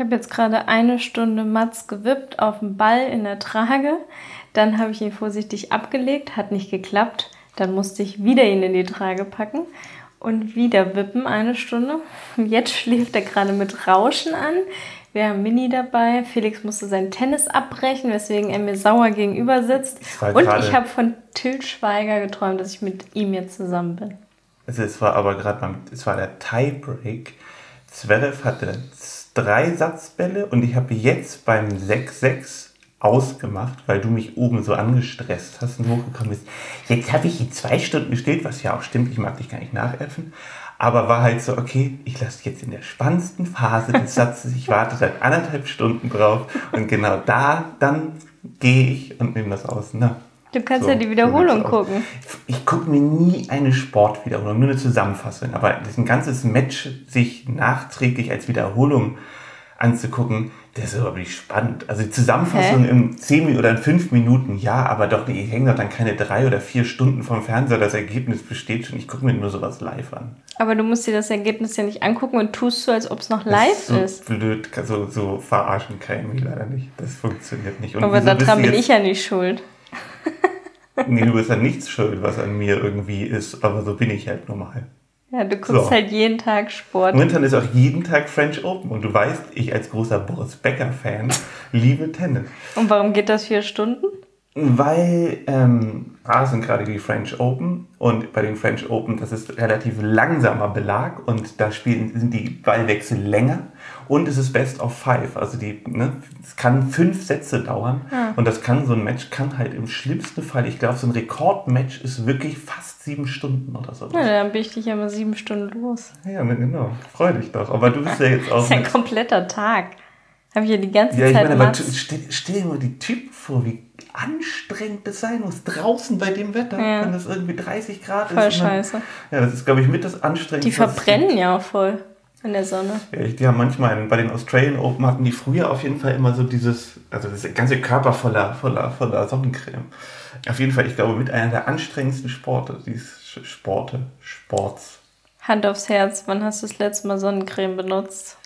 Ich habe jetzt gerade eine Stunde Mats gewippt auf dem Ball in der Trage. Dann habe ich ihn vorsichtig abgelegt, hat nicht geklappt. Dann musste ich wieder ihn in die Trage packen und wieder wippen eine Stunde. Jetzt schläft er gerade mit Rauschen an. Wir haben Mini dabei. Felix musste sein Tennis abbrechen, weswegen er mir sauer gegenüber sitzt. Und ich habe von Til Schweiger geträumt, dass ich mit ihm jetzt zusammen bin. Also es war aber gerade es war der Tiebreak. Zverev hatte drei Satzbälle und ich habe jetzt beim 6-6 ausgemacht, weil du mich oben so angestresst hast und hochgekommen bist. Jetzt habe ich die zwei Stunden gestellt, was ja auch stimmt, ich mag dich gar nicht nachäffen. Aber war halt so, okay, ich lasse jetzt in der spannendsten Phase des Satzes, ich warte seit anderthalb Stunden drauf und genau da, dann gehe ich und nehme das aus. Na, du kannst so, ja die Wiederholung gucken. Ich, gucke mir nie eine Sportwiederholung, nur eine Zusammenfassung. Aber ein ganzes Match sich nachträglich als Wiederholung anzugucken, das ist überhaupt nicht spannend. Also die Zusammenfassung Hä? in 10 oder in 5 Minuten, ja, aber doch, ich hänge doch dann keine drei oder vier Stunden vom Fernseher, das Ergebnis besteht schon. Ich gucke mir nur sowas live an. Aber du musst dir das Ergebnis ja nicht angucken und tust so, als ob es noch live ist. So ist. blöd, so, so verarschen kann ich leider nicht. Das funktioniert nicht. Und aber daran bin ich ja nicht schuld. nee, du bist ja nichts schuld, was an mir irgendwie ist, aber so bin ich halt normal. Ja, du guckst so. halt jeden Tag Sport. Momentan ist auch jeden Tag French Open und du weißt, ich als großer Boris Becker-Fan liebe Tennis. Und warum geht das vier Stunden? Weil ähm, A sind gerade die French Open und bei den French Open, das ist relativ langsamer Belag und da spielen, sind die Ballwechsel länger und es ist Best of Five. Also die, ne, es kann fünf Sätze dauern ja. und das kann so ein Match kann halt im schlimmsten Fall, ich glaube, so ein Rekordmatch ist wirklich fast sieben Stunden oder so. Ja, dann bin ich dich ja mal sieben Stunden los. Ja, genau. Freu dich doch. Aber du bist ja jetzt auch. das ist ein kompletter Tag. Habe ich ja die ganze ja, ich Zeit meine, aber stell, stell dir mal die Typen vor, wie anstrengend das sein muss. Draußen bei dem Wetter, ja. wenn das irgendwie 30 Grad voll ist. Voll scheiße. ja, das ist, glaube ich, mit das anstrengendste. Die verbrennen ja auch voll. In der Sonne. Ja, die haben manchmal, bei den Australian Open hatten die früher auf jeden Fall immer so dieses, also das ganze Körper voller, voller, voller Sonnencreme. Auf jeden Fall, ich glaube, mit einer der anstrengendsten Sporte, dieses Sporte, Sports. Hand aufs Herz, wann hast du das letzte Mal Sonnencreme benutzt?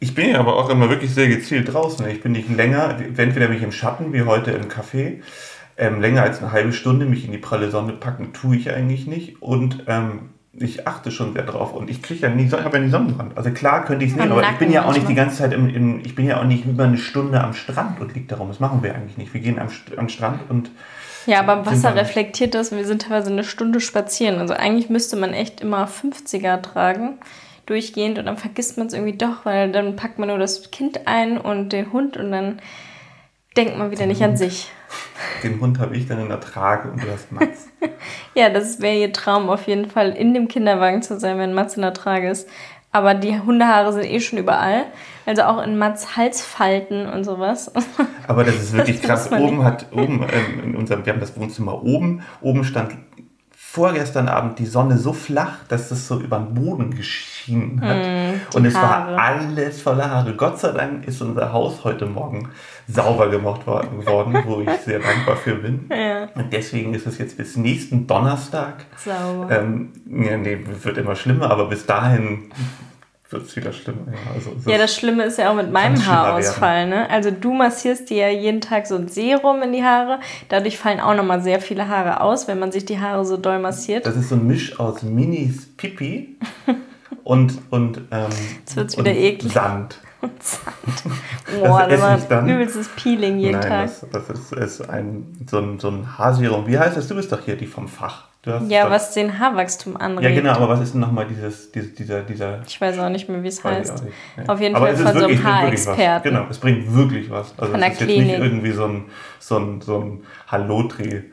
Ich bin ja aber auch immer wirklich sehr gezielt draußen. Ich bin nicht länger, entweder mich im Schatten, wie heute im Café, ähm, länger als eine halbe Stunde mich in die pralle Sonne packen, tue ich eigentlich nicht. Und ähm, ich achte schon sehr drauf und ich kriege ja nie, ich habe ja nie Sonnenbrand. Also klar könnte ich es nehmen, aber ich bin ja auch nicht die ganze Zeit im, im, ich bin ja auch nicht über eine Stunde am Strand und liegt darum. Das machen wir eigentlich nicht. Wir gehen am, am Strand und ja, aber Wasser reflektiert das und wir sind teilweise eine Stunde spazieren. Also eigentlich müsste man echt immer 50er tragen, durchgehend und dann vergisst man es irgendwie doch, weil dann packt man nur das Kind ein und den Hund und dann denkt man wieder nicht an sich. Den Hund habe ich dann in der Trage und du hast Mats. ja, das wäre ihr Traum auf jeden Fall, in dem Kinderwagen zu sein, wenn Mats in der Trage ist. Aber die Hundehaare sind eh schon überall. Also auch in Mats Halsfalten und sowas. Aber das ist wirklich das krass. Oben hat, oben, ähm, in unserem, wir haben das Wohnzimmer oben. Oben stand vorgestern Abend die Sonne so flach, dass das so über den Boden geschienen hat. Mm, und es Haare. war alles voller Haare. Gott sei Dank ist unser Haus heute Morgen sauber gemacht worden, wo ich sehr dankbar für bin. Ja. Und deswegen ist es jetzt bis nächsten Donnerstag. Sauber. Ähm, ja, nee, wird immer schlimmer, aber bis dahin wird es wieder schlimmer. Ja, also ja, das Schlimme ist ja auch mit meinem Haarausfall. Ne? Also du massierst dir ja jeden Tag so ein Serum in die Haare. Dadurch fallen auch nochmal sehr viele Haare aus, wenn man sich die Haare so doll massiert. Das ist so ein Misch aus Minis Pipi und, und, ähm, Jetzt wird's wieder und eklig. Sand. Und Sand. Boah, das, war übelstes Peeling jeden Nein, Tag. Das, das ist, ist ein, so, ein, so ein Haarserum. Wie heißt das? Du bist doch hier die vom Fach ja, doch, was den Haarwachstum anregt. Ja, genau, aber was ist denn nochmal dieses, dieses, dieser, dieser. Ich weiß auch nicht mehr, wie es heißt. Nicht, ja. Auf jeden aber Fall von wirklich, so einem Haarexperten. Genau, es bringt wirklich was. Also von es ist Klinik. jetzt nicht irgendwie so ein, so ein, so ein Hallotri.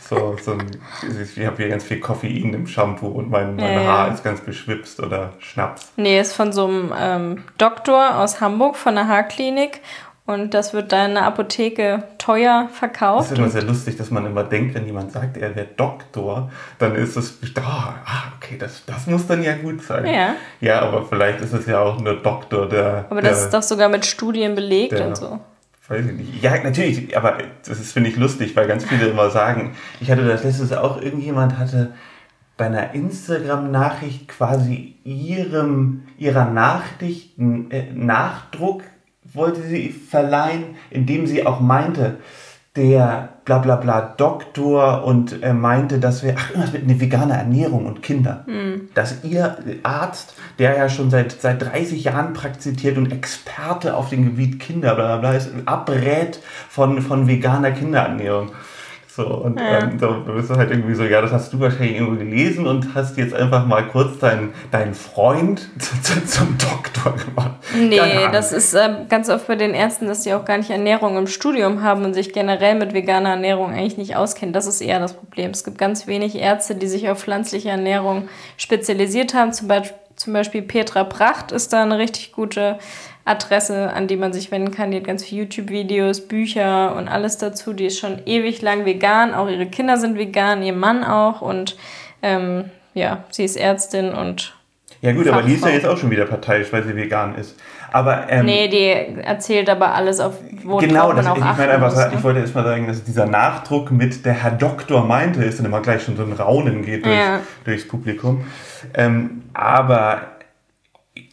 So, so ein, ich habe hier ganz viel Koffein im Shampoo und mein, mein ja, Haar ist ganz beschwipst oder Schnaps. Nee, ist von so einem ähm, Doktor aus Hamburg von der Haarklinik und das wird dann in der Apotheke teuer verkauft. Das ist immer sehr lustig, dass man immer denkt, wenn jemand sagt, er wäre Doktor, dann ist es, oh, ah, okay, das, das muss dann ja gut sein. Ja. Ja, aber vielleicht ist es ja auch nur Doktor, der. Aber der, das ist doch sogar mit Studien belegt der, und so. Weiß ich nicht. Ja, natürlich, aber das finde ich lustig, weil ganz viele immer sagen, ich hatte das letztes auch, irgendjemand hatte bei einer Instagram-Nachricht quasi ihrem, ihrer Nachricht äh, Nachdruck wollte sie verleihen, indem sie auch meinte, der bla bla bla Doktor und er meinte, dass wir, ach, irgendwas mit einer veganen Ernährung und Kinder. Mhm. Dass ihr Arzt, der ja schon seit, seit 30 Jahren praktiziert und Experte auf dem Gebiet Kinder, bla bla bla, ist, abrät von, von veganer Kinderernährung. So, und ja. ähm, so bist du halt irgendwie so, ja, das hast du wahrscheinlich irgendwo gelesen und hast jetzt einfach mal kurz deinen, deinen Freund zum Doktor gemacht. Nee, das ist äh, ganz oft bei den Ärzten, dass die auch gar nicht Ernährung im Studium haben und sich generell mit veganer Ernährung eigentlich nicht auskennen. Das ist eher das Problem. Es gibt ganz wenig Ärzte, die sich auf pflanzliche Ernährung spezialisiert haben. Zum Beispiel, zum Beispiel Petra Pracht ist da eine richtig gute Adresse, an die man sich wenden kann. Die hat ganz viele YouTube-Videos, Bücher und alles dazu. Die ist schon ewig lang vegan. Auch ihre Kinder sind vegan, ihr Mann auch. Und ähm, ja, sie ist Ärztin und. Ja, gut, Fachfrau. aber die ist ja jetzt auch schon wieder parteiisch, weil sie vegan ist. Aber, ähm, nee, die erzählt aber alles, auf wo genau, man das, auch ich, meine einfach, muss, ne? ich wollte erst mal sagen, dass dieser Nachdruck mit der Herr Doktor meinte, ist dann immer gleich schon so ein Raunen geht durch, ja. durchs Publikum. Ähm, aber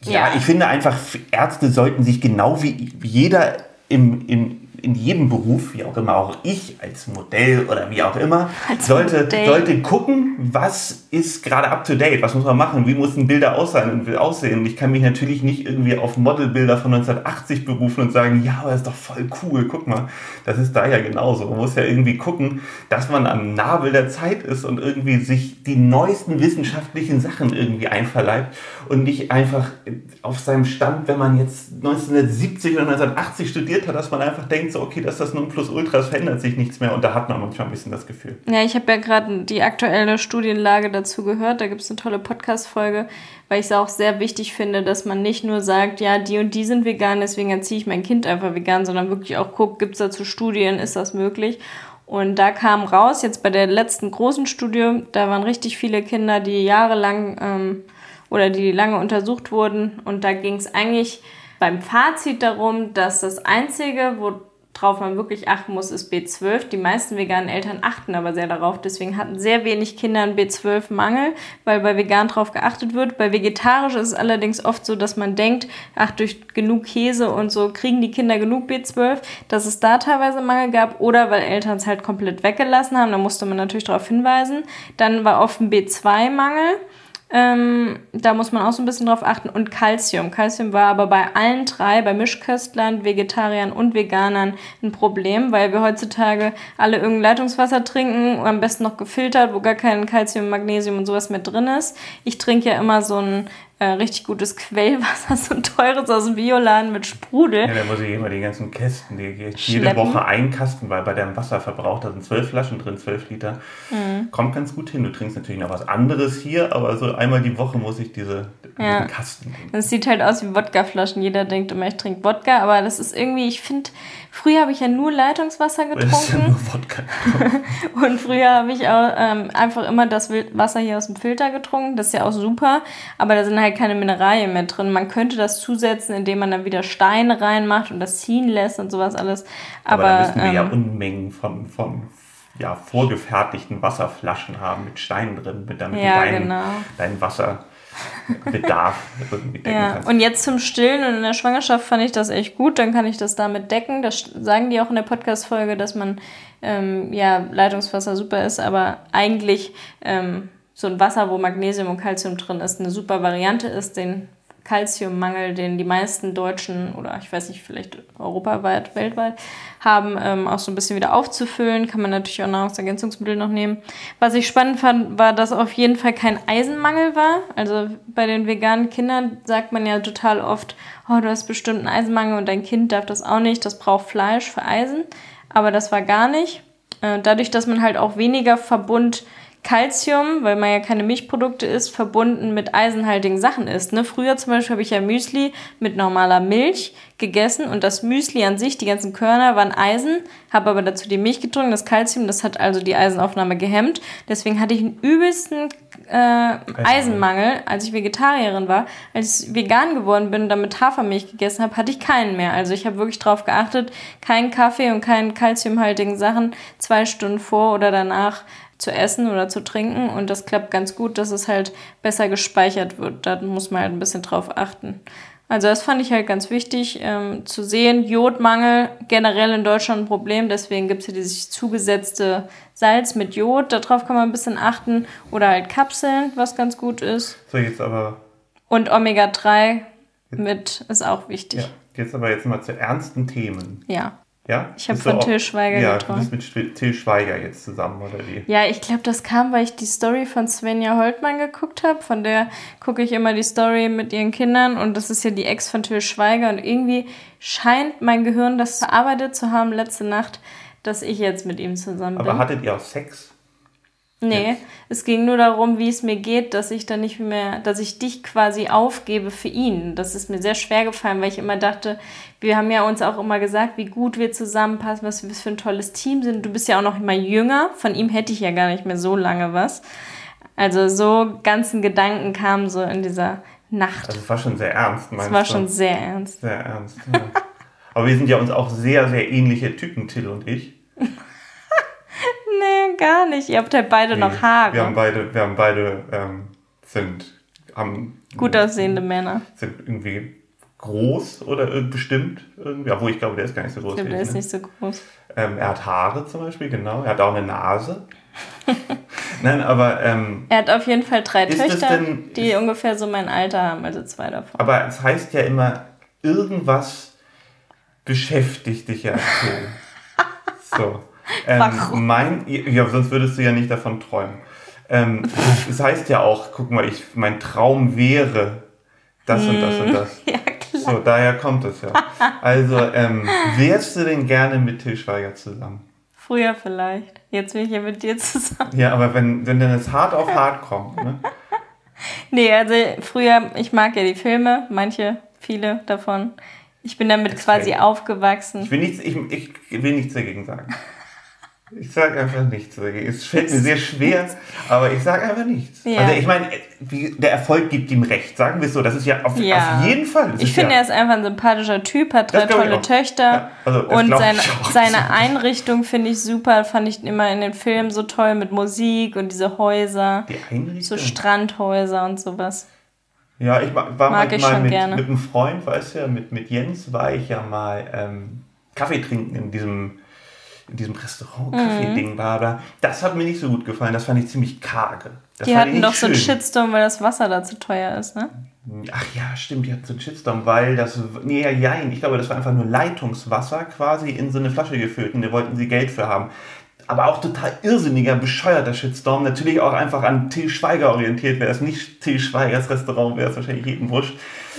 ja, ja, ich finde einfach, Ärzte sollten sich genau wie jeder im, im, in jedem Beruf, wie auch immer, auch ich als Modell oder wie auch immer, sollte, sollte gucken, was ist gerade up to date, was muss man machen, wie müssen Bilder aussehen, aussehen. Und ich kann mich natürlich nicht irgendwie auf Modelbilder von 1980 berufen und sagen, ja, aber das ist doch voll cool, guck mal, das ist da ja genauso. Man muss ja irgendwie gucken, dass man am Nabel der Zeit ist und irgendwie sich die neuesten wissenschaftlichen Sachen irgendwie einverleibt und nicht einfach auf seinem Stand, wenn man jetzt 1970 oder 1980 studiert hat, dass man einfach denkt, so, okay, das ist das Nonplusultra, es verändert sich nichts mehr und da hat man manchmal ein bisschen das Gefühl. Ja, ich habe ja gerade die aktuelle Studienlage dazu gehört, da gibt es eine tolle Podcast-Folge, weil ich es auch sehr wichtig finde, dass man nicht nur sagt, ja, die und die sind vegan, deswegen erziehe ich mein Kind einfach vegan, sondern wirklich auch guckt, gibt es dazu Studien, ist das möglich? Und da kam raus, jetzt bei der letzten großen Studie, da waren richtig viele Kinder, die jahrelang ähm, oder die lange untersucht wurden. Und da ging es eigentlich beim Fazit darum, dass das Einzige, wo worauf man wirklich achten muss, ist B12. Die meisten veganen Eltern achten aber sehr darauf. Deswegen hatten sehr wenig Kinder einen B12-Mangel, weil bei vegan darauf geachtet wird. Bei vegetarisch ist es allerdings oft so, dass man denkt, ach, durch genug Käse und so kriegen die Kinder genug B12, dass es da teilweise Mangel gab oder weil Eltern es halt komplett weggelassen haben. Da musste man natürlich darauf hinweisen. Dann war oft ein B2-Mangel. Ähm, da muss man auch so ein bisschen drauf achten. Und Calcium. Calcium war aber bei allen drei, bei Mischköstlern, Vegetariern und Veganern ein Problem, weil wir heutzutage alle irgendein Leitungswasser trinken, am besten noch gefiltert, wo gar kein Calcium, Magnesium und sowas mehr drin ist. Ich trinke ja immer so ein äh, richtig gutes Quellwasser, so ein teures aus dem Bioladen mit Sprudel. Ja, da muss ich immer die ganzen Kästen, die geht jede Woche ein Kasten, weil bei deinem Wasserverbrauch, da sind zwölf Flaschen drin, zwölf Liter. Mhm. Kommt ganz gut hin. Du trinkst natürlich noch was anderes hier, aber so einmal die Woche muss ich diese ja. Kasten trinken. Das sieht halt aus wie Wodkaflaschen. Jeder denkt immer, ich trinke Wodka, aber das ist irgendwie, ich finde, früher habe ich ja nur Leitungswasser getrunken. Das ist ja nur Wodka. und früher habe ich auch ähm, einfach immer das Wasser hier aus dem Filter getrunken. Das ist ja auch super, aber da sind halt keine Mineralien mehr drin. Man könnte das zusetzen, indem man dann wieder Steine reinmacht und das ziehen lässt und sowas alles. Aber, Aber dann müssen wir ähm, ja Unmengen von, von ja, vorgefertigten Wasserflaschen haben mit Steinen drin, mit damit ja, du dein, genau. dein Wasser Bedarf irgendwie decken ja. kannst. Und jetzt zum Stillen und in der Schwangerschaft fand ich das echt gut, dann kann ich das damit decken. Das sagen die auch in der Podcast-Folge, dass man ähm, ja Leitungswasser super ist, aber eigentlich ähm, so ein Wasser, wo Magnesium und Calcium drin ist, eine super Variante ist, den Calciummangel, den die meisten Deutschen oder ich weiß nicht, vielleicht europaweit, weltweit haben, ähm, auch so ein bisschen wieder aufzufüllen. Kann man natürlich auch Nahrungsergänzungsmittel noch nehmen. Was ich spannend fand, war, dass auf jeden Fall kein Eisenmangel war. Also bei den veganen Kindern sagt man ja total oft, oh, du hast bestimmt einen Eisenmangel und dein Kind darf das auch nicht, das braucht Fleisch für Eisen. Aber das war gar nicht. Äh, dadurch, dass man halt auch weniger Verbund Calcium, weil man ja keine Milchprodukte isst, verbunden mit eisenhaltigen Sachen isst. Ne? Früher zum Beispiel habe ich ja Müsli mit normaler Milch gegessen und das Müsli an sich, die ganzen Körner waren Eisen, habe aber dazu die Milch getrunken, das Calcium, das hat also die Eisenaufnahme gehemmt. Deswegen hatte ich einen übelsten äh, Eisenmangel, als ich Vegetarierin war. Als ich vegan geworden bin und damit Hafermilch gegessen habe, hatte ich keinen mehr. Also ich habe wirklich darauf geachtet, keinen Kaffee und keinen calciumhaltigen Sachen zwei Stunden vor oder danach zu essen oder zu trinken. Und das klappt ganz gut, dass es halt besser gespeichert wird. Da muss man halt ein bisschen drauf achten. Also das fand ich halt ganz wichtig ähm, zu sehen. Jodmangel generell in Deutschland ein Problem, deswegen gibt es hier dieses zugesetzte Salz mit Jod. Darauf kann man ein bisschen achten. Oder halt Kapseln, was ganz gut ist. So, jetzt aber. Und Omega-3 mit ist auch wichtig. Ja, jetzt aber jetzt mal zu ernsten Themen. Ja. Ja? Ich habe von Till Schweiger Ja, geträumt. du bist mit Till Schweiger jetzt zusammen, oder wie? Ja, ich glaube, das kam, weil ich die Story von Svenja Holtmann geguckt habe. Von der gucke ich immer die Story mit ihren Kindern und das ist ja die Ex von Till Schweiger und irgendwie scheint mein Gehirn das verarbeitet zu haben letzte Nacht, dass ich jetzt mit ihm zusammen bin. Aber hattet ihr auch Sex? Nee, jetzt? es ging nur darum, wie es mir geht, dass ich dann nicht mehr, dass ich dich quasi aufgebe für ihn. Das ist mir sehr schwer gefallen, weil ich immer dachte, wir haben ja uns auch immer gesagt, wie gut wir zusammenpassen, was wir für ein tolles Team sind. Du bist ja auch noch immer jünger, von ihm hätte ich ja gar nicht mehr so lange was. Also so ganzen Gedanken kamen so in dieser Nacht. Also es war schon sehr ernst, Es meinst war du? schon sehr ernst. Sehr ernst, ja. Aber wir sind ja uns auch sehr, sehr ähnliche Typen, Till und ich. Gar nicht. Ihr habt halt beide noch Nee, Haare. Wir haben beide, wir haben beide, ähm, sind, haben, Gut aussehende Männer. sind irgendwie groß oder ir- bestimmt irgendwie, obwohl ich glaube, der ist gar nicht so groß. Ich glaube, der ist ne? nicht so groß. ähm, er hat Haare zum Beispiel, genau. Er hat auch eine Nase. Nein, aber, ähm, Er hat auf jeden Fall drei Töchter, denn- die ist- ungefähr so mein Alter haben, also zwei davon. aber es heißt ja immer, irgendwas beschäftigt dich ja Till. So. Ähm, Warum? mein, ja, sonst würdest du ja nicht davon träumen. Ähm, es heißt ja auch, guck mal, ich, mein Traum wäre das und das und das. Ja, klar. So, daher kommt es ja. Also, ähm, wärst du denn gerne mit Till Schweiger zusammen? Früher vielleicht. Jetzt bin ich ja mit dir zusammen. Ja, aber wenn, wenn dann es hart auf hart kommt, ne? Nee, also früher, ich mag ja die Filme, manche, viele davon. Ich bin damit quasi fällt- aufgewachsen. Ich will nichts, ich, ich will nichts dagegen sagen. Ich sage einfach nichts. Es fällt mir sehr schwer, aber ich sage einfach nichts. Ja. Also ich meine, der Erfolg gibt ihm recht, sagen wir es so. Das ist ja auf, Ja. auf jeden Fall. Ich finde, ja, er ist einfach ein sympathischer Typ, hat drei tolle. Töchter. Also und seine, seine Einrichtung finde ich super, fand ich immer in den Filmen so toll mit Musik und diese Häuser, die Einrichtung. so Strandhäuser und sowas. Ja, ich war Mag mal, ich mal mit, gerne. mit einem Freund, weißt du mit, mit Jens war ich ja mal ähm, Kaffee trinken in diesem, in diesem Restaurant, Mhm. Kaffee-Ding war da. Das hat mir nicht so gut gefallen, das fand ich ziemlich karge. Das Die hatten doch so einen. Shitstorm, weil das Wasser da zu teuer ist, ne? Ach ja, stimmt, die hatten so einen Shitstorm, weil das, nee, ja, jein, ich glaube, das war einfach nur Leitungswasser quasi in so eine Flasche gefüllt und da wollten sie Geld für haben. Aber auch total irrsinniger, bescheuerter Shitstorm. Natürlich auch einfach an Till Schweiger orientiert. Wäre es nicht Till Schweigers Restaurant, wäre es wahrscheinlich jedem wurscht.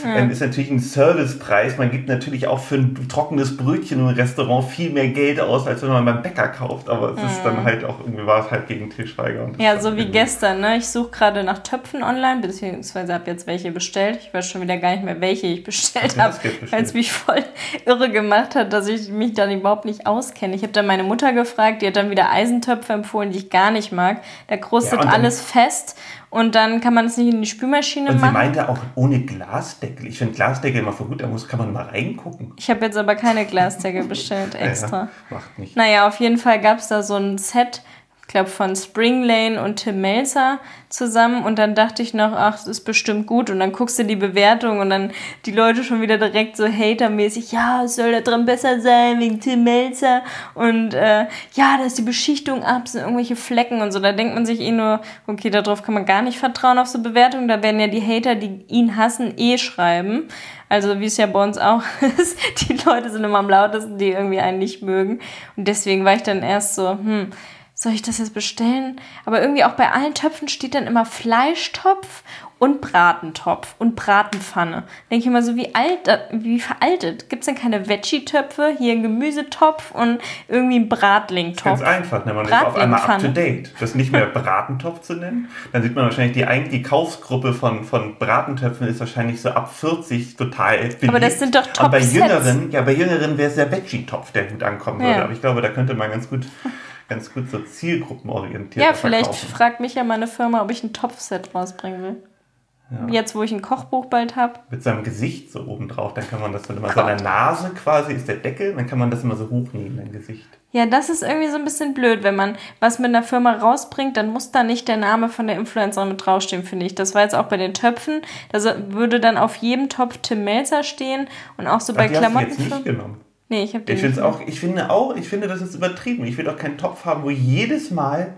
Ähm, ist natürlich ein Servicepreis. Man gibt natürlich auch für ein trockenes Brötchen im Restaurant viel mehr Geld aus, als wenn man beim Bäcker kauft. Aber es ist dann halt auch, irgendwie war es halt gegen Till Schweiger. und das Ja, so wie gestern, ne? Ich suche gerade nach Töpfen online, beziehungsweise habe jetzt welche bestellt. Ich weiß schon wieder gar nicht mehr, welche ich bestellt Ja, habe, weil es mich voll irre gemacht hat, dass ich mich dann überhaupt nicht auskenne. Ich habe dann meine Mutter gefragt, die hat dann wieder Eisentöpfe empfohlen, die ich gar nicht mag. Da krustet Ja, alles fest und dann kann man es nicht in die Spülmaschine Und sie machen. meinte auch ohne Glasdeckel. Ich finde Glasdeckel immer für gut, da muss, kann man mal reingucken. Ich habe jetzt aber keine Glasdecke bestellt extra. Ja, macht nicht. Naja, auf jeden Fall gab es da so ein Set, glaube von Spring Lane und Tim Melzer zusammen und dann dachte ich noch, ach, das ist bestimmt gut und dann guckst du die Bewertung und dann die Leute schon wieder direkt so hatermäßig, ja, es soll da drin besser sein wegen Tim Melzer und äh, ja, da ist die Beschichtung ab, sind irgendwelche Flecken und so. Da denkt man sich eh nur, okay, darauf kann man gar nicht vertrauen auf so Bewertungen, da werden ja die Hater, die ihn hassen, eh schreiben. Also wie es ja bei uns auch ist, die Leute sind immer am lautesten, die irgendwie einen nicht mögen. Und deswegen war ich dann erst so, hm, soll ich das jetzt bestellen? Aber irgendwie auch bei allen Töpfen steht dann immer Fleischtopf und Bratentopf und Bratenpfanne. Denke ich immer so, wie alt, äh, wie veraltet. Gibt es denn keine Veggie-Töpfe? Hier ein Gemüsetopf und irgendwie ein Bratlingtopf. Ganz einfach, ne? man ist auf einmal up to date. Das nicht mehr Bratentopf zu nennen. Dann sieht man wahrscheinlich, die, die Kaufsgruppe von, von Bratentöpfen ist wahrscheinlich so ab 40 total beliebt. Aber das sind doch Und bei. Jüngeren, ja, bei Jüngeren wäre es der Veggie-Topf, der gut ankommen würde. Ja. Aber ich glaube, da könnte man ganz gut, ganz gut so zielgruppenorientiert Ja, vielleicht verkaufen. fragt mich ja meine Firma, ob ich ein Topfset rausbringen will. Jetzt, wo ich ein Kochbuch bald habe. Mit seinem Gesicht so oben drauf, dann kann man das dann immer, seiner Nase quasi ist der Deckel, dann kann man das immer so hochnehmen, dein Gesicht. Ja, das ist irgendwie so ein bisschen blöd, wenn man was mit einer Firma rausbringt, dann muss da nicht der Name von der Influencerin mit draufstehen, finde ich. Das war jetzt auch bei den Töpfen. Da würde dann auf jedem Topf Tim Melzer stehen und auch so Ach, bei die hast du Klamotten. jetzt nicht genommen. Nee, ich habe den Ich finde auch, ich finde auch, ich finde, das ist übertrieben. Ich will auch keinen Topf haben, wo jedes Mal.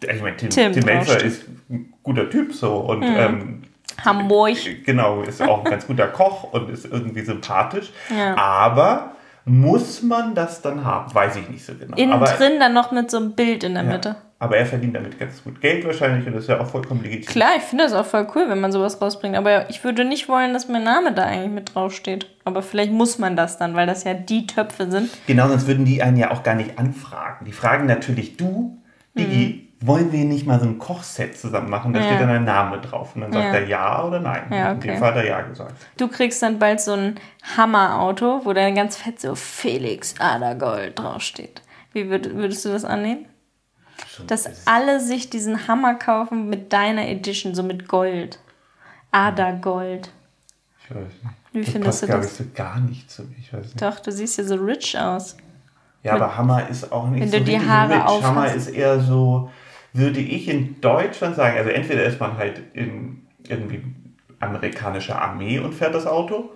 Ich meine, Tim, Tim Tim, Melzer ist ein guter Typ so und ähm, Hamburg. genau, ist auch ein ganz guter Koch und ist irgendwie sympathisch. Ja. Aber muss man das dann haben? Weiß ich nicht so genau. Innen aber, drin dann noch mit so einem Bild in der ja, Mitte. Aber er verdient damit ganz gut Geld wahrscheinlich und das ist ja auch vollkommen legitim. Klar, ich finde das auch voll cool, wenn man sowas rausbringt. Aber ich würde nicht wollen, dass mein Name da eigentlich mit draufsteht. Aber vielleicht muss man das dann, weil das ja die Töpfe sind. Genau, sonst würden die einen ja auch gar nicht anfragen. Die fragen natürlich, du, Digi, wollen wir nicht mal so ein Kochset zusammen machen? Da Mhm. Ja. steht dann ein Name drauf. Und dann sagt Ja. er ja oder nein. Ja, In okay. dem Fall hat er ja gesagt. Du kriegst dann bald so ein Hammerauto, wo dann ganz fett so Felix Adergold draufsteht. Wie würd, würdest du das annehmen? Schon- Dass das- alle sich diesen Hammer kaufen mit deiner Edition, so mit Gold. Adergold. ich weiß nicht. Wie das findest passt, du glaube das? ich, so gar nicht zu mir. Ich weiß nicht. Doch, du siehst ja so rich aus. Ja, aber Hammer ist auch nicht Wenn so du die Haare rich. aufhast. Hammer ist eher so, würde ich in Deutschland sagen, also entweder ist man halt in irgendwie amerikanischer Armee und fährt das Auto.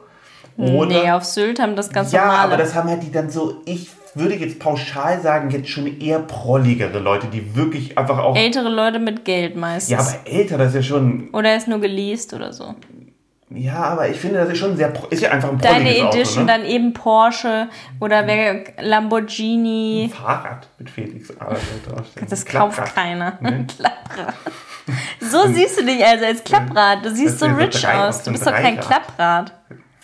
Oder nee, auf Sylt haben das ganz ja, normale. aber das haben halt die dann so, ich würde jetzt pauschal sagen, jetzt schon eher prolligere Leute, die wirklich einfach auch. Ältere Leute mit Geld meistens. ja, aber älter, das ist ja schon. Oder er ist nur geleast oder so. Ja, aber ich finde, das ist schon sehr. Ist ja einfach ein Deine Edition, Auto, ne? dann eben Porsche oder wer Lamborghini. Fahrrad mit Felix Adler draufstehen. Das Klapprad. kauft keiner. Nee. Klapprad. So siehst du dich also als Klapprad. Du siehst so rich aus. Du ein bist doch kein. Klapprad.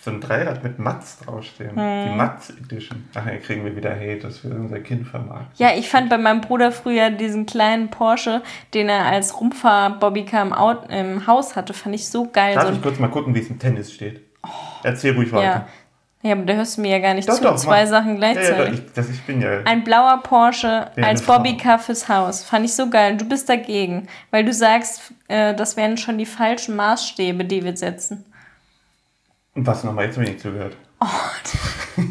So ein Dreirad mit Matz draufstehen. Hm. Die Matz Edition. Ach, hier kriegen wir wieder Hate, dass wir unser Kind vermarkten. Ja, ich fand bei meinem Bruder früher diesen kleinen Porsche, den er als Rumpfahr-Bobbycar im, im Haus hatte, fand ich so geil. Darf so ich kurz mal gucken, wie es im Tennis steht? Erzähl ruhig ja. weiter. ja, aber da hörst du mir ja gar nicht Doch, zu. doch, Zwei mach. Sachen Ja, ja, gleichzeitig. ich, das, ich bin ja. Ein blauer Porsche als. Bobbycar fürs Haus. Fand ich so geil. Du bist dagegen. Weil du sagst, äh, das wären schon die falschen Maßstäbe, die wir setzen. Und was nochmal? Jetzt habe ich nicht zugehört.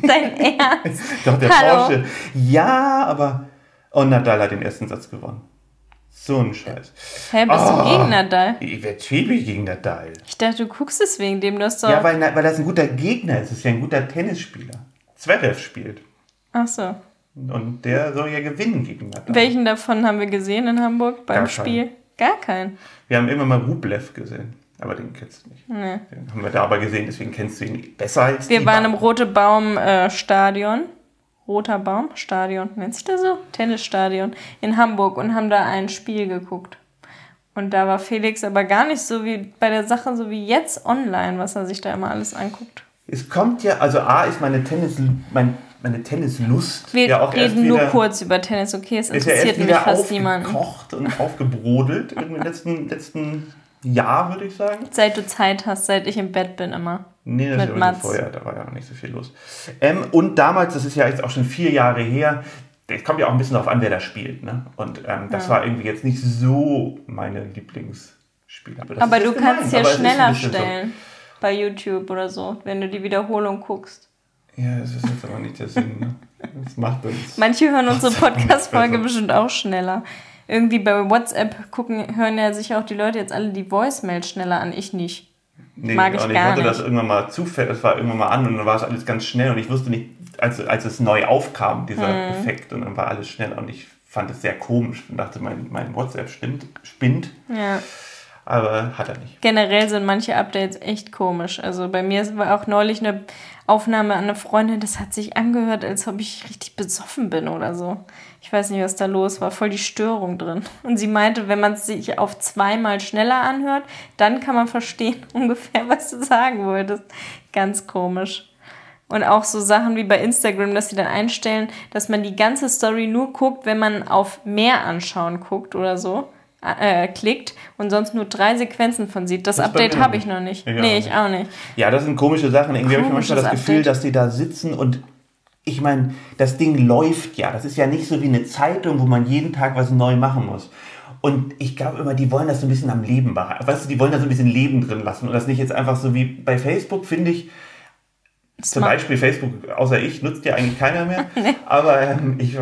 Dein Ernst? Doch, der Hallo. Porsche. Ja, aber. Oh, Nadal hat den ersten Satz gewonnen. So ein Scheiß. Hä, bist Oh. du gegen Nadal? Ich werde schäbig gegen Nadal. Ich dachte, du guckst es wegen dem. Du hast doch... Ja, weil, weil das ein guter Gegner ist. Das ist ja ein guter Tennisspieler. Zverev spielt. Ach so. Und der soll ja gewinnen gegen Nadal. Welchen davon haben wir gesehen in Hamburg beim Gar Spiel? Gar keinen. Wir haben immer mal Rublev gesehen. Aber den kennst du nicht. Nee. Den haben wir da aber gesehen, deswegen kennst du ihn besser als Wir waren im. Rote Baum äh, Stadion. Roter Baum Stadion, nennt sich das so? Tennisstadion in Hamburg und haben da ein Spiel geguckt. Und da war Felix aber gar nicht so wie bei der Sache, so wie jetzt online, was er sich da immer alles anguckt. Es kommt ja, also A ist meine Tennis, mein, meine Tennislust Wir ja auch erst reden nur wieder, kurz über Tennis, okay? Es ist ja erst interessiert mich fast niemanden. aufgekocht und aufgebrodelt im letzten, letzten Jahr, würde ich sagen. Seit du Zeit hast, seit ich im Bett bin immer. Nee, das Mit ist aber Mats. vorher, da war ja noch nicht so viel los. Ähm, und damals, das ist ja jetzt auch schon vier Jahre her, es kommt ja auch ein bisschen darauf an, wer da spielt. Ne? Und ähm, das war irgendwie jetzt nicht so meine Lieblingsspieler. Aber ist du kannst gemein, ja aber es ein schneller bisschen so. stellen. Bei YouTube oder so, wenn du die Wiederholung guckst. Ja, das ist jetzt aber nicht der Sinn. Ne? Das macht uns. Manche hören unsere Podcast-Folge bestimmt auch schneller. Irgendwie bei WhatsApp gucken, hören ja sich auch die Leute jetzt alle die Voicemail schneller an, ich nicht. Nee, Mag ich ich gar hatte nicht. das irgendwann mal zufällig, das war irgendwann mal an und dann war es alles ganz schnell und ich wusste nicht, als, als es neu aufkam, dieser Mhm. Effekt und dann war alles schneller und ich fand es sehr komisch und dachte, mein, mein WhatsApp stimmt, spinnt, Ja. aber hat er nicht. Generell sind manche Updates echt komisch. Also bei mir war auch neulich eine Aufnahme an eine Freundin, das hat sich angehört, als ob ich richtig besoffen bin oder so. Ich weiß nicht, was da los war. Voll die Störung drin. Und sie meinte, wenn man es sich auf zweimal schneller anhört, dann kann man verstehen ungefähr, was du sagen wolltest. Ganz komisch. Und auch so Sachen wie bei Instagram, dass sie dann einstellen, dass man die ganze Story nur guckt, wenn man auf mehr anschauen guckt oder so, äh, klickt und sonst nur drei Sequenzen von sieht. Das, Das Update habe ich noch nicht. Ich nee, auch ich auch nicht. Ja, das sind komische Sachen. Irgendwie habe ich manchmal das Komisches Gefühl, Update. dass die da sitzen und ich meine, das Ding läuft ja. Das ist ja nicht so wie eine Zeitung, wo man jeden Tag was neu machen muss. Und ich glaube immer, die wollen das so ein bisschen am Leben behalten. Weißt du, die wollen da so ein bisschen Leben drin lassen und das nicht jetzt einfach so wie bei Facebook, finde ich, Zum Beispiel Facebook, außer ich, nutzt ja eigentlich keiner mehr. Aber ähm, ich,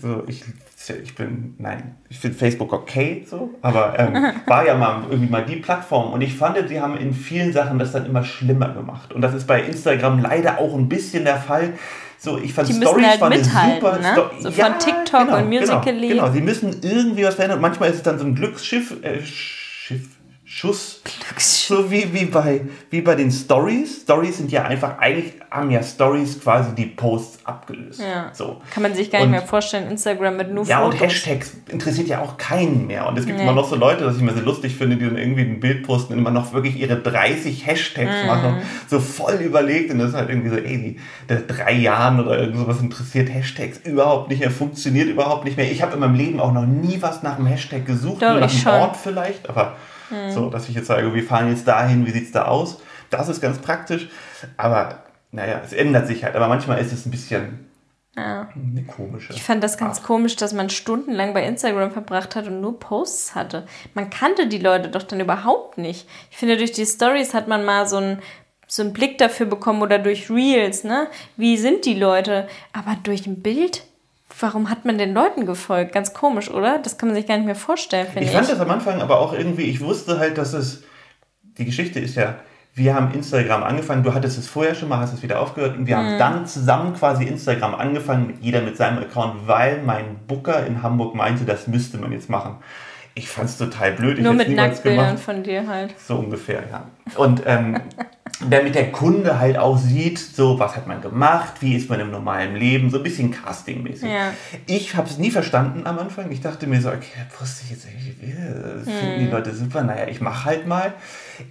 so, ich, ich bin, nein, ich finde Facebook okay, so, aber ähm, war ja mal irgendwie mal die Plattform. Und ich fand, die haben in vielen Sachen das dann immer schlimmer gemacht. Und das ist bei Instagram leider auch ein bisschen der Fall. So, ich fand Die Stories halt mithalten, super ne? Sto- So von TikTok und Musical.ly. Genau, genau, sie müssen irgendwie was verändern. Manchmal ist es dann so ein Glücksschiff, äh, Schiff, Schuss. So wie, wie, bei, wie bei den Stories. Stories sind ja einfach, eigentlich haben ja Stories quasi die Posts abgelöst. Ja. So. Kann man sich gar nicht Und- mehr vorstellen, Instagram mit nur Ja, und Fotos. Hashtags interessiert ja auch keinen mehr. Und es gibt Nee. immer noch so Leute, das ich mir so lustig finde, die dann irgendwie ein Bild posten und immer noch wirklich ihre 30 Hashtags Mhm. machen. So voll überlegt. Und das ist halt irgendwie so, ey, die, der drei Jahren oder irgend sowas interessiert Hashtags überhaupt nicht mehr, funktioniert überhaupt nicht mehr. Ich habe in meinem Leben auch noch nie was nach einem Hashtag gesucht, Doch, nur nach einem schon. Ort vielleicht. Aber Mhm. so, dass ich jetzt sage, wir fahren jetzt dahin, wie sieht's da aus? Das ist ganz praktisch. Aber naja, es ändert sich halt. Aber manchmal ist es ein bisschen Ja. eine komische. Ich fand das ganz komisch, dass man stundenlang bei Instagram verbracht hat und nur Posts hatte. Man kannte die Leute doch dann überhaupt nicht. Ich finde, durch die Stories hat man mal so einen, so einen Blick dafür bekommen oder durch Reels, ne? Wie sind die Leute? Aber durch ein Bild, warum hat man den Leuten gefolgt? Ganz komisch, oder? Das kann man sich gar nicht mehr vorstellen, finde Ich ich. fand das am Anfang aber auch irgendwie, ich wusste halt, dass es, die Geschichte ist ja, wir haben Instagram angefangen, du hattest es vorher schon mal, hast es wieder aufgehört und wir Mhm. haben dann zusammen quasi Instagram angefangen, jeder mit seinem Account, weil mein Booker in Hamburg meinte, das müsste man jetzt machen. Ich fand es total blöd. Ich Nur mit Nacktbildern gemacht. von dir halt. So ungefähr, ja. Und ähm, damit der Kunde halt auch sieht, so was hat man gemacht, wie ist man im normalen Leben, so ein bisschen castingmäßig. Ja. Ich habe es nie verstanden am Anfang. Ich dachte mir so, okay, wusste ich jetzt irgendwie, das finden Hm. die Leute super, naja, ich mache halt mal.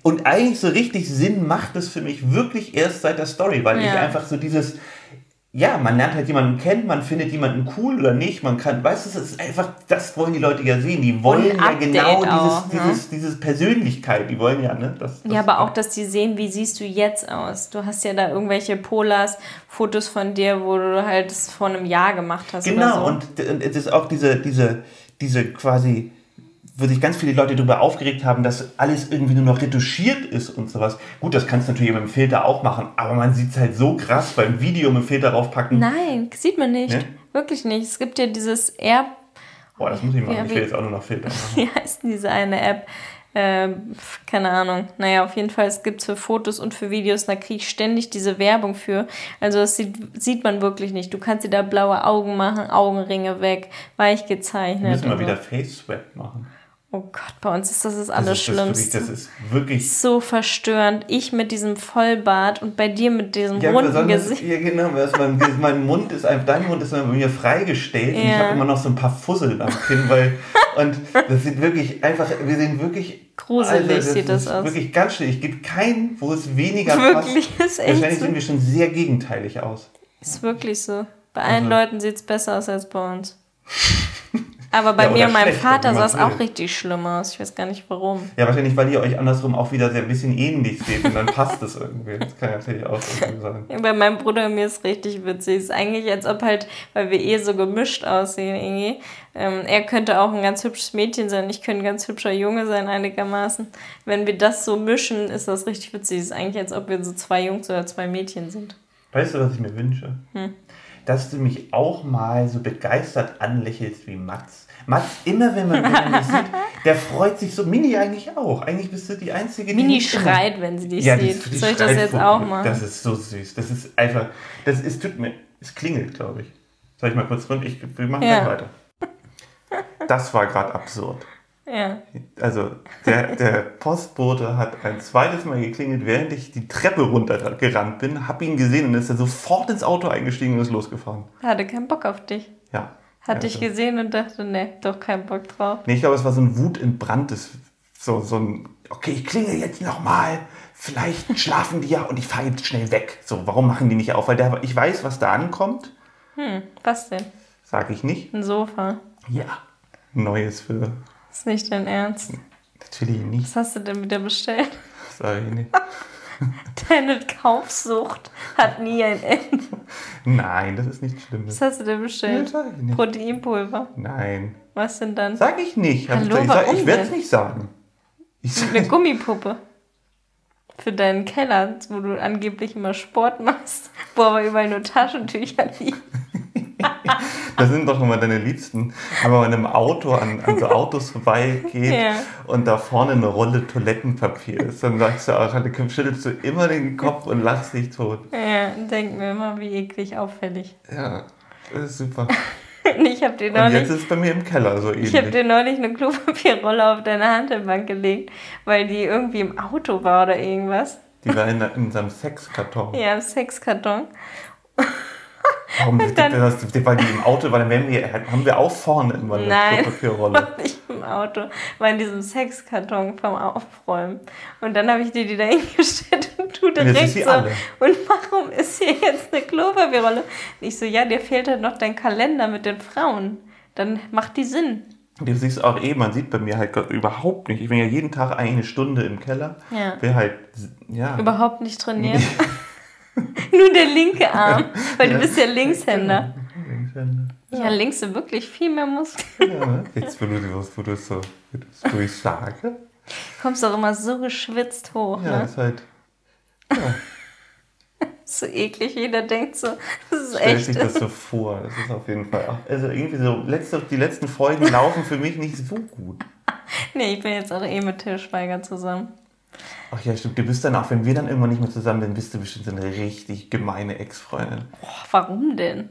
Und eigentlich so richtig Sinn macht es für mich wirklich erst seit der Story, weil ich Ja. einfach so dieses, ja, man lernt halt jemanden kennen, man findet jemanden cool oder nicht, man kann, weißt du, es ist einfach, das wollen die Leute ja sehen. Die wollen ja genau dieses, auch, ne? dieses, dieses Persönlichkeit, die wollen ja, ne? Das, das Ja, aber auch, dass die sehen, wie siehst du jetzt aus. Du hast ja da irgendwelche Polars, Fotos von dir, wo du halt es vor einem Jahr gemacht hast. oder Genau, so. und, und es ist auch diese, diese, diese quasi, wo sich ganz viele Leute darüber aufgeregt haben, dass alles irgendwie nur noch retuschiert ist und sowas. Gut, das kannst du natürlich mit dem Filter auch machen, aber man sieht es halt so krass beim Video mit dem Filter raufpacken. Nein, sieht man nicht. Ne? Wirklich nicht. Es gibt ja dieses Air, Boah, das muss ich machen. Ja, ich will jetzt auch nur noch Filter machen. wie heißt denn diese eine App? Pf, keine Ahnung. Naja, auf jeden Fall, es gibt für Fotos und für Videos, da kriege ich ständig diese Werbung für. Also das sieht, sieht man wirklich nicht. Du kannst dir da blaue Augen machen, Augenringe weg, weich Wir gezeichnet. müssen mal so. wieder Face Swap machen. Oh Gott, bei uns ist das das Das Allerschlimmste. das, wirklich, das ist wirklich. so verstörend. Ich mit diesem Vollbart und bei dir mit diesem Ja, runden Gesicht. ja genau, mein, mein Mund ist, einfach- dein Mund ist bei mir freigestellt und ich Ja. habe immer noch so ein paar Fussel am Kinn, weil, und das sieht wirklich einfach, wir sehen wirklich, Gruselig sieht das ist aus. wirklich ganz schön. Ich gibt keinen, wo es weniger Wirklich, passt. ist echt Wahrscheinlich so. sehen wir schon sehr gegenteilig aus. Ist wirklich so. Bei allen Also- Leuten sieht es besser aus als bei uns. Aber bei Ja, mir und meinem Vater sah es auch richtig schlimm aus. Ich weiß gar nicht warum. Ja, wahrscheinlich, weil ihr euch andersrum auch wieder sehr ein bisschen ähnlich seht und dann passt es irgendwie. Das kann natürlich auch irgendwie sein. Ja, Bei meinem Bruder und mir ist richtig witzig. Es ist eigentlich, als ob halt, weil wir eh so gemischt aussehen irgendwie. Ähm, er könnte auch ein ganz hübsches Mädchen sein, ich könnte ein ganz hübscher Junge sein einigermaßen. Wenn wir das so mischen, ist das richtig witzig. Es ist eigentlich, als ob wir so zwei Jungs oder zwei Mädchen sind. Weißt du, was ich mir wünsche? Hm. Dass du mich auch mal so begeistert anlächelst wie Mats. Mats, immer wenn man, mich sieht, der freut sich so. Mini eigentlich auch. Eigentlich bist du die Einzige, die Mini nicht immer- schreit, wenn sie dich Ja, die- sieht. die Soll ich das schreit jetzt auch machen? Das ist so süß. Das ist einfach, das ist, tut mir, es klingelt, glaube ich. Soll ich mal kurz rund? Ich, wir machen Ja. weiter. Das war gerade absurd. Ja. Also, der, der Postbote hat ein zweites Mal geklingelt, während ich die Treppe runtergerannt bin, hab ihn gesehen und ist er sofort ins Auto eingestiegen und ist losgefahren. Hatte keinen Bock auf dich. Ja. Hat ja, dich also- gesehen und dachte, ne, doch keinen Bock drauf. Nee, ich glaube, es war so ein wutentbranntes, so, so ein, okay, ich klingel jetzt nochmal, vielleicht schlafen die ja und ich fahre jetzt schnell weg. So, warum machen die nicht auf? Weil der, ich weiß, was da ankommt, Was denn? sage ich nicht. Ein Sofa. Ja. Neues für, Ist nicht dein Ernst. natürlich nicht, Was hast du denn wieder bestellt? sage ich nicht. Deine Kaufsucht hat nie ein Ende. Nein, das ist nichts Schlimmes. Was hast du denn Nee, bestellt? sag ich nicht. Proteinpulver. Nein, Was denn dann? sag ich nicht. Hab Hallo, ich, sag- warum ich werde es nicht sagen. Ich, Eine Gummipuppe. Für deinen Keller, wo du angeblich immer Sport machst, wo aber überall nur Taschentücher liegen. Das sind doch immer deine Liebsten. wenn man einem Auto an, an so Autos vorbeigeht Ja. und da vorne eine Rolle Toilettenpapier ist, dann sagst du auch, dann schüttelst du immer den Kopf und lachst dich tot. Ja, denk mir immer, wie eklig auffällig. Ja, das ist super. Ich habe dir Und jetzt neulich, ist es bei mir im Keller so ich habe ähnlich. dir neulich eine Klopapierrolle auf deine Handelbank gelegt, weil die irgendwie im Auto war oder irgendwas. Die war in, in seinem Sexkarton. Ja, im Sexkarton. Warum? dann- das, weil die im Auto dann wären wir, haben wir auch vorne immer eine Nein. Klopapierrolle. Nicht im Auto, war in diesem Sexkarton vom Aufräumen. Und dann habe ich dir die da hingestellt und du direkt so. alle. Und warum ist hier jetzt eine Klopapierrolle? Und ich so, ja, dir fehlt halt noch dein Kalender mit den Frauen. Dann macht die Sinn. Du siehst auch eh, man sieht bei mir halt überhaupt nicht. Ich bin ja jeden Tag eine Stunde im Keller. Ja. Bin halt, ja. Überhaupt nicht trainiert. Nur der linke Arm, weil du bist ja Linkshänder. Linkshänder. Ja, links sind wirklich viel mehr Muskeln. Ja, jetzt wo du, wo du es so, wo ich sage. Kommst auch immer so geschwitzt hoch, Ja, ne? ist halt, So eklig, jeder denkt so, das ist stellt echt. sich das so vor. Das ist auf jeden Fall auch, also irgendwie so, letzte, die letzten Folgen laufen für mich nicht so gut. Nee, ich bin jetzt auch eh mit Till Schweiger zusammen. Ach ja, stimmt. Du bist dann auch, wenn wir dann irgendwann nicht mehr zusammen sind, bist du bestimmt so eine richtig gemeine Ex-Freundin. Boah, warum denn?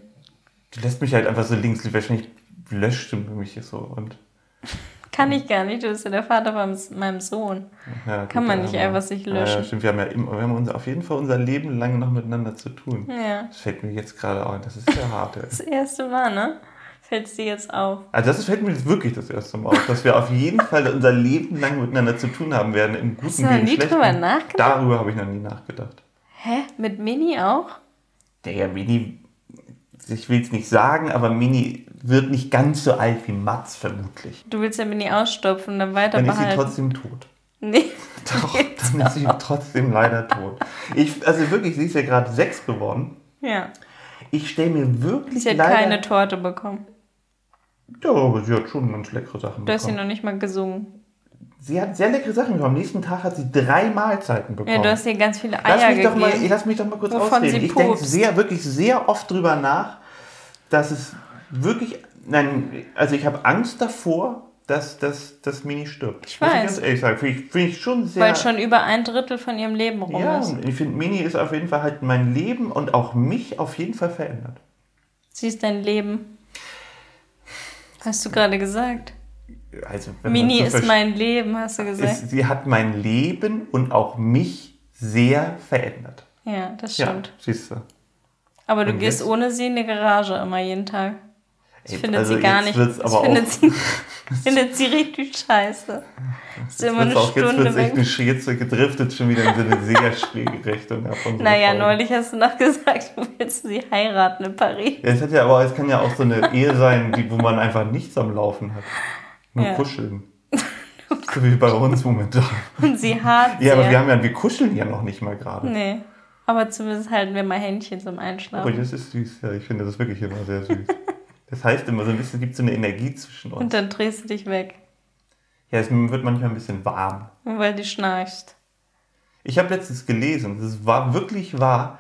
Du lässt mich halt einfach so links. Wahrscheinlich löscht du mich so. Und, Kann ich gar nicht, du bist ja der Vater von meinem Sohn. ja, Kann gut, man nicht einfach sich Ja, löschen. Ja, stimmt. Wir haben ja immer, wir haben uns auf jeden Fall unser Leben lang noch miteinander zu tun. Ja, Das fällt mir jetzt gerade auf. Das ist sehr hart. das erste Mal, ne? Fällt es dir jetzt auf? Also das fällt mir jetzt wirklich das erste Mal auf, dass wir auf jeden Fall unser Leben lang miteinander zu tun haben werden, im guten Hast du noch wie im nie schlechten. drüber nachgedacht? Darüber habe ich noch nie nachgedacht. Hä? Mit Mini auch? Der Mini, ich will es nicht sagen, aber Mini wird nicht ganz so alt wie Mats vermutlich. Du willst ja Mini ausstopfen und dann weiter Dann ist sie trotzdem tot. Nee. Doch, dann ist sie trotzdem leider tot. Ich, also wirklich, sie ist ja gerade sechs geworden. Ja. Ich stelle mir wirklich Sie hat leider... keine Torte bekommen. Ja, aber sie hat schon ganz leckere Sachen Du hast sie bekommen. noch nicht mal gesungen. Sie hat sehr leckere Sachen bekommen. Am nächsten Tag hat sie drei Mahlzeiten bekommen. Ja, du hast ihr ganz viele Lass Eier mich, doch mal, gegeben. lass mich doch mal kurz Wovon ausreden. sie Ich denke pupst. sehr, wirklich sehr oft drüber nach, dass es wirklich. Nein, also ich habe Angst davor, dass das dass Mini stirbt. Ich Muss weiß. ich ganz ehrlich sagen. Finde ich, finde ich schon sehr. Weil schon über ein Drittel von ihrem Leben rum ja, ist. ich finde, Mini ist auf jeden Fall halt mein Leben und auch mich auf jeden Fall verändert. Sie ist dein Leben. Hast du gerade gesagt? Also, Mini so ist mein Leben, hast du gesagt? ist, Sie hat mein Leben und auch mich sehr verändert. ja, das Ja, stimmt. siehst du. Aber du Und gehst jetzt? ohne sie in die Garage immer jeden Tag. Das findet also sie gar jetzt nicht. Das aber findet, sie, findet sie richtig scheiße. Ist immer eine Jetzt auch, jetzt Stunde wird es echt weg. Sch- jetzt gedriftet schon wieder in so eine sehr schräge Richtung. ab unsere Naja, Folge. neulich hast du noch gesagt, du willst sie heiraten in Paris. Ja, es hat ja aber es kann ja auch so eine Ehe sein, die, wo man einfach nichts am Laufen hat. Nur Ja. kuscheln. so wie bei uns momentan. Und sie hart Ja, aber wir haben ja, wir kuscheln ja noch nicht mal gerade. Nee. Aber zumindest halten wir mal Händchen zum Oh, Einschlafen. das ist süß. Ja, ich finde das wirklich immer sehr süß. Das heißt immer so ein bisschen, gibt so eine Energie zwischen Und uns. dann drehst du dich weg, Ja, es wird manchmal ein bisschen warm. weil du schnarchst. Ich habe letztens gelesen, es war wirklich wahr,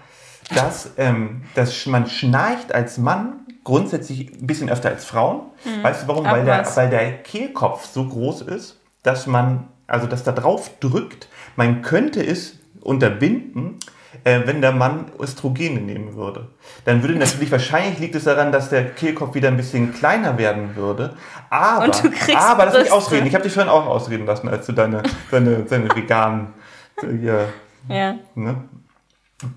dass, ähm, dass man schnarcht als Mann grundsätzlich ein bisschen öfter als Frauen. Weißt du warum? Weil der, weil der Kehlkopf so groß ist, dass man, also dass da drauf drückt, man könnte es unterbinden, äh, wenn der Mann Östrogene nehmen würde. Dann würde natürlich, wahrscheinlich liegt es daran, dass der Kehlkopf wieder ein bisschen kleiner werden würde. Aber, Und du kriegst aber lass mich ausreden. Ich habe dich vorhin auch ausreden lassen, als du deine, deine, deine veganen äh, Ja. ne,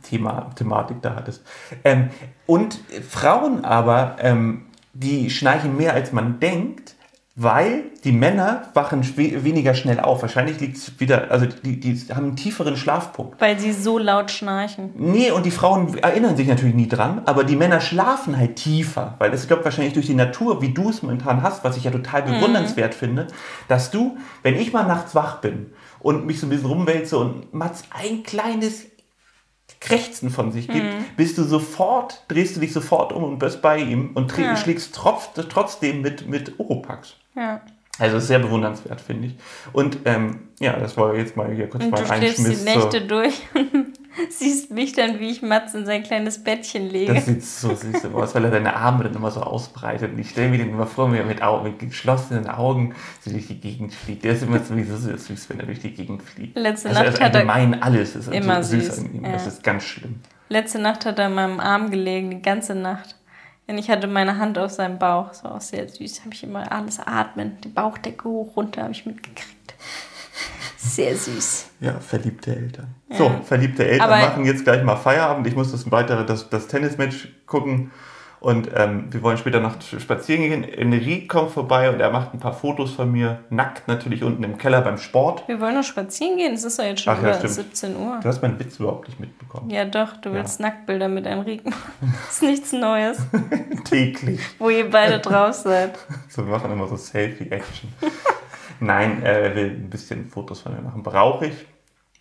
Thema, Thematik da hattest. Ähm, und Frauen aber, ähm, die schnarchen mehr als man denkt, weil die Männer wachen weniger schnell auf. Wahrscheinlich liegt es wieder, also die, die haben einen tieferen Schlafpunkt. Weil sie so laut schnarchen. Nee, und die Frauen erinnern sich natürlich nie dran, aber die Männer schlafen halt tiefer, weil es glaube wahrscheinlich durch die Natur, wie du es momentan hast, was ich ja total bewundernswert finde, dass du, wenn ich mal nachts wach bin und mich so ein bisschen rumwälze und Mats ein kleines Krächzen von sich gibt, bist du sofort, drehst du dich sofort um und bist bei ihm und Ja. schlägst tropf, trotzdem mit, mit Oropax. Ja. Also sehr bewundernswert, finde ich. Und ähm, ja, das war jetzt mal hier kurz Und mal du ein schläfst die. Nächte zur- durch und siehst mich dann, wie ich Mats in sein kleines Bettchen lege. Das sieht so süß aus, weil er seine Arme dann immer so ausbreitet. Und ich stelle mir den immer vor, wie er mit, mit geschlossenen Augen so durch die Gegend fliegt. Der ist immer sowieso so süß, wenn er durch die Gegend fliegt. Letzte also, Nacht also hat er- alles ist Immer so süß, süß, an ihm. ja. Das ist ganz schlimm. Letzte Nacht hat er in meinem Arm gelegen, die ganze Nacht. Und ich hatte meine Hand auf seinem Bauch. Das war auch sehr süß. Habe ich immer alles atmen. Die Bauchdecke hoch, runter habe ich mitgekriegt. Sehr süß. Ja, verliebte Eltern. So, Ja. verliebte Eltern Aber- machen jetzt gleich mal Feierabend. Ich muss das weitere, das, das Tennismatch gucken. Und ähm, wir wollen später noch spazieren gehen. Enrique kommt vorbei und er macht ein paar Fotos von mir. Nackt natürlich unten im Keller beim Sport. Wir wollen noch spazieren gehen. Es ist doch jetzt schon Ach ja, über stimmt. 17 Uhr. Du hast meinen Witz überhaupt nicht mitbekommen. Ja, doch. Du willst Nacktbilder mit Enrique machen. Das ist nichts Neues, Täglich. wo ihr beide drauf seid. So, wir machen immer so Selfie-Action. Nein, äh, er will ein bisschen Fotos von mir machen. Brauche ich.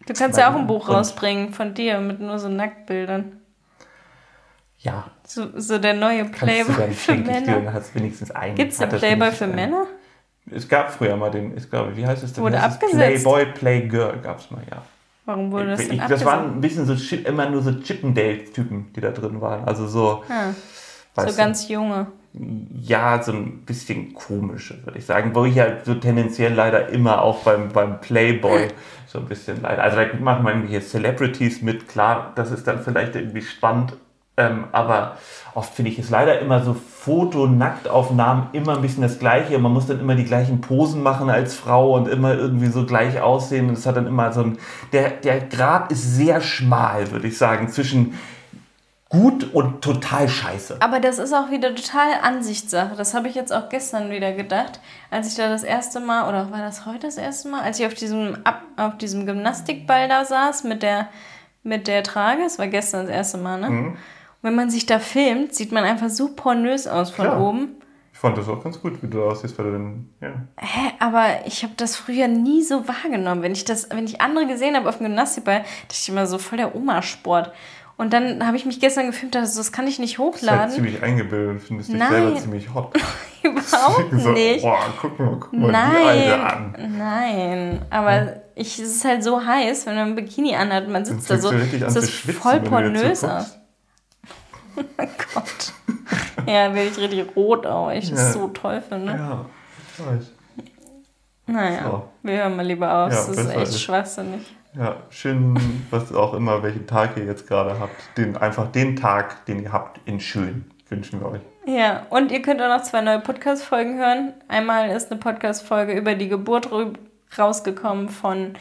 Du kannst ja auch ein Buch rausbringen von dir mit nur so Nacktbildern. Ja, So, so der neue du Playboy für ich dir, Männer. dann hast du wenigstens einen. Gibt es den das Playboy für einen. Männer? Es gab früher mal den, ich glaube, wie heißt es denn? Wurde es abgesetzt. Playboy, Playgirl gab es mal, ja. Warum wurde das Ich, denn das abgesetzt? waren ein bisschen so immer nur so Chippendale-Typen, die da drin waren. Also so, Ah, weißt so ganz junge. Ja, so ein bisschen komische, würde ich sagen. Wo ich halt so tendenziell leider immer auch beim, beim Playboy so ein bisschen leider. Also da machen wir hier Celebrities mit, klar, das ist dann vielleicht irgendwie spannend. Ähm, aber oft finde ich es leider immer so Foto-Nacktaufnahmen immer ein bisschen das Gleiche. Man muss dann immer die gleichen Posen machen als Frau und immer irgendwie so gleich aussehen. Und es hat dann immer so ein. Der, der Grad ist sehr schmal, würde ich sagen, zwischen gut und total scheiße. Aber das ist auch wieder total Ansichtssache. Das habe ich jetzt auch gestern wieder gedacht, als ich da das erste Mal, oder war das heute das erste Mal, als ich auf diesem, Ab, auf diesem Gymnastikball da saß mit der, mit der Trage. Es war gestern das erste Mal, ne? Mhm. Wenn man sich da filmt, sieht man einfach so pornös aus von Klar. oben. Ich fand das auch ganz gut, wie du da aussiehst, weil du dann, ja. Hä, aber ich habe das früher nie so wahrgenommen. Wenn ich das, wenn ich andere gesehen habe auf dem Gymnastikball, dachte ich immer so voll der Oma-Sport. Und dann habe ich mich gestern gefilmt, dachte so, das kann ich nicht Du bist halt hochladen. ziemlich eingebildet und findest dich Nein. selber ziemlich hot. Überhaupt so, nicht. Boah, guck mal, guck mal die Alte an. Nein, nein. Aber ich, es ist halt so heiß, wenn man ein Bikini anhat und man sitzt da so. richtig Das ist schwitzen, voll pornös aus. Oh Gott. Ja, werde ich richtig rot auch, ich Ja. das so toll finde. Ja, ich weiß. Naja, So. wir hören mal lieber aus. Ja, das ist echt ist- schwachsinnig. Ja, schön, was auch immer, welchen Tag ihr jetzt gerade habt. Den, einfach den Tag, den ihr habt, in schön wünschen wir euch. Ja, und ihr könnt auch noch zwei neue Podcast-Folgen hören. Einmal ist eine Podcast-Folge über die Geburt rausgekommen von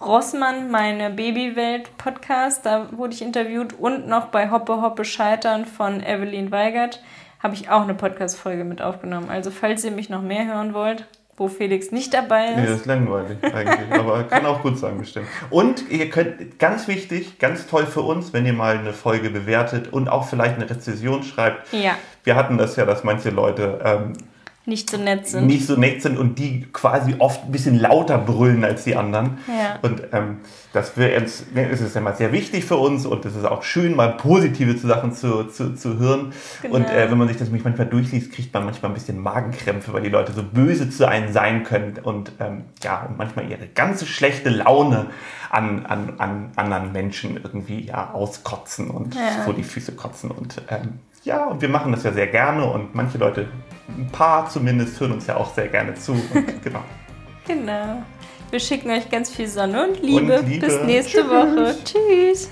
Rossmann, meine Babywelt-Podcast. Da wurde ich interviewt. Und noch bei Hoppe Hoppe Scheitern von Evelyn Weigert habe ich auch eine Podcast-Folge mit aufgenommen. Also, falls ihr mich noch mehr hören wollt, wo Felix nicht dabei Nee, ist. das ist langweilig eigentlich, aber kann auch gut sein bestimmt. Und ihr könnt, ganz wichtig, ganz toll für uns, wenn ihr mal eine Folge bewertet und auch vielleicht eine Rezession schreibt. Ja, Wir hatten das ja, dass manche Leute ähm, nicht so nett sind. nicht so nett sind und die quasi oft ein bisschen lauter brüllen als die anderen. Ja. Und ähm, das wir uns, es ist ja mal sehr wichtig für uns und es ist auch schön, mal positive Sachen zu, zu, zu hören. Genau. Und äh, wenn man sich das nämlich manchmal durchliest, kriegt man manchmal ein bisschen Magenkrämpfe, weil die Leute so böse zu einem sein können und ähm, ja, und manchmal ihre ganze schlechte Laune an, an, an anderen Menschen irgendwie ja auskotzen und Ja. vor die Füße kotzen. Und ähm, ja, und wir machen das ja sehr gerne und manche Leute, ein paar zumindest, hören uns ja auch sehr gerne zu. Und genau. Genau. Wir schicken euch ganz viel Sonne und Liebe. Und Liebe. Bis nächste Tschüss. Woche. Tschüss.